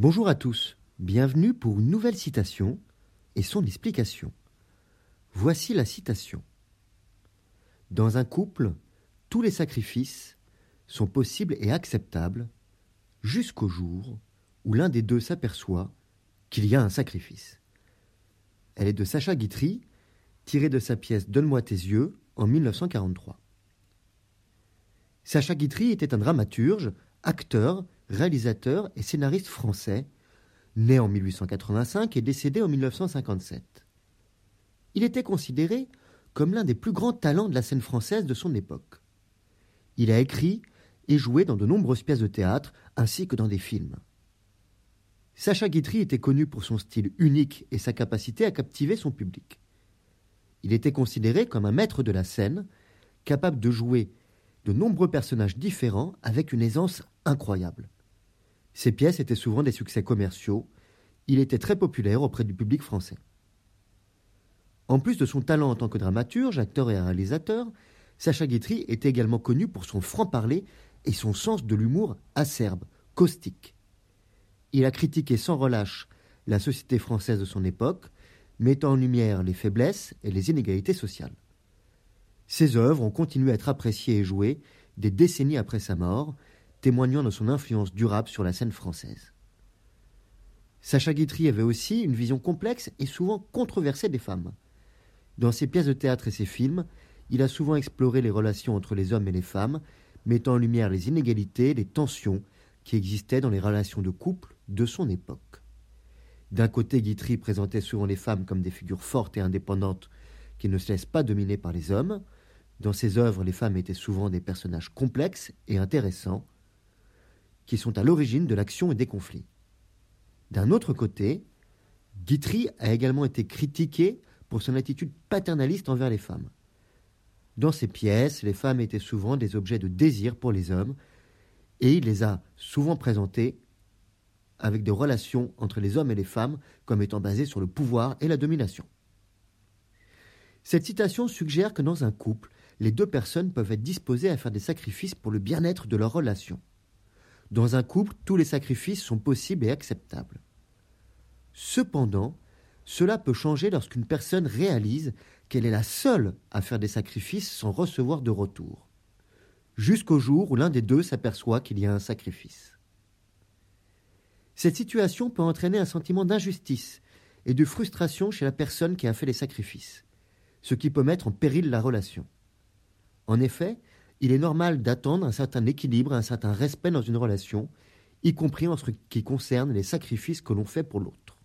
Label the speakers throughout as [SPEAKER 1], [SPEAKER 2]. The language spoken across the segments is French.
[SPEAKER 1] Bonjour à tous, bienvenue pour une nouvelle citation et son explication. Voici la citation. Dans un couple, tous les sacrifices sont possibles et acceptables jusqu'au jour où l'un des deux s'aperçoit qu'il y a un sacrifice. Elle est de Sacha Guitry, tirée de sa pièce Donne-moi tes yeux en 1943. Sacha Guitry était un dramaturge, acteur, réalisateur et scénariste français, né en 1885 et décédé en 1957. Il était considéré comme l'un des plus grands talents de la scène française de son époque. Il a écrit et joué dans de nombreuses pièces de théâtre ainsi que dans des films. Sacha Guitry était connu pour son style unique et sa capacité à captiver son public. Il était considéré comme un maître de la scène, capable de jouer de nombreux personnages différents avec une aisance incroyable. Ses pièces étaient souvent des succès commerciaux. Il était très populaire auprès du public français. En plus de son talent en tant que dramaturge, acteur et réalisateur, Sacha Guitry était également connu pour son franc-parler et son sens de l'humour acerbe, caustique. Il a critiqué sans relâche la société française de son époque, mettant en lumière les faiblesses et les inégalités sociales. Ses œuvres ont continué à être appréciées et jouées des décennies après sa mort, témoignant de son influence durable sur la scène française. Sacha Guitry avait aussi une vision complexe et souvent controversée des femmes. Dans ses pièces de théâtre et ses films, il a souvent exploré les relations entre les hommes et les femmes, mettant en lumière les inégalités, les tensions qui existaient dans les relations de couple de son époque. D'un côté, Guitry présentait souvent les femmes comme des figures fortes et indépendantes qui ne se laissent pas dominer par les hommes. Dans ses œuvres, les femmes étaient souvent des personnages complexes et intéressants, qui sont à l'origine de l'action et des conflits. D'un autre côté, Guitry a également été critiqué pour son attitude paternaliste envers les femmes. Dans ses pièces, les femmes étaient souvent des objets de désir pour les hommes, et il les a souvent présentées avec des relations entre les hommes et les femmes comme étant basées sur le pouvoir et la domination. Cette citation suggère que dans un couple, les deux personnes peuvent être disposées à faire des sacrifices pour le bien-être de leur relation. Dans un couple, tous les sacrifices sont possibles et acceptables. Cependant, cela peut changer lorsqu'une personne réalise qu'elle est la seule à faire des sacrifices sans recevoir de retour, jusqu'au jour où l'un des deux s'aperçoit qu'il y a un sacrifice. Cette situation peut entraîner un sentiment d'injustice et de frustration chez la personne qui a fait les sacrifices, ce qui peut mettre en péril la relation. En effet, il est normal d'attendre un certain équilibre, un certain respect dans une relation, y compris en ce qui concerne les sacrifices que l'on fait pour l'autre.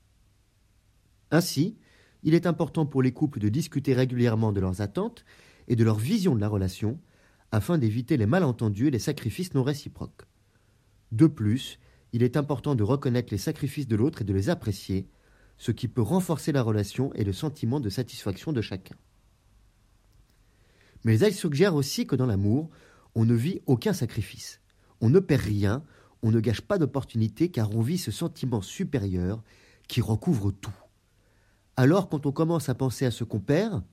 [SPEAKER 1] Ainsi, il est important pour les couples de discuter régulièrement de leurs attentes et de leur vision de la relation, afin d'éviter les malentendus et les sacrifices non réciproques. De plus, il est important de reconnaître les sacrifices de l'autre et de les apprécier, ce qui peut renforcer la relation et le sentiment de satisfaction de chacun. Mais elle suggère aussi que dans l'amour, on ne vit aucun sacrifice. On ne perd rien, on ne gâche pas d'opportunité car on vit ce sentiment supérieur qui recouvre tout. Alors quand on commence à penser à ce qu'on perd,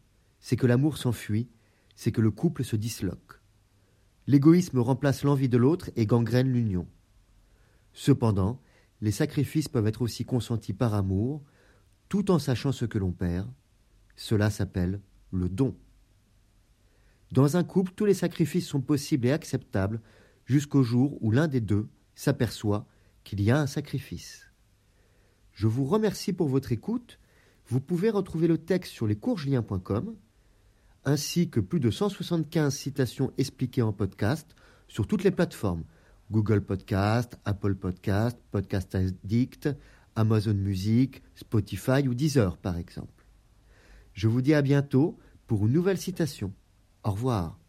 [SPEAKER 1] c'est que l'amour s'enfuit, c'est que le couple se disloque. L'égoïsme remplace l'envie de l'autre et gangrène l'union. Cependant, les sacrifices peuvent être aussi consentis par amour, tout en sachant ce que l'on perd. Cela s'appelle le don. Dans un couple, tous les sacrifices sont possibles et acceptables jusqu'au jour où l'un des deux s'aperçoit qu'il y a un sacrifice. Je vous remercie pour votre écoute. Vous pouvez retrouver le texte sur lescoursjulien.com ainsi que plus de 175 citations expliquées en podcast sur toutes les plateformes Google Podcast, Apple Podcast, Podcast Addict, Amazon Music, Spotify ou Deezer par exemple. Je vous dis à bientôt pour une nouvelle citation. Au revoir.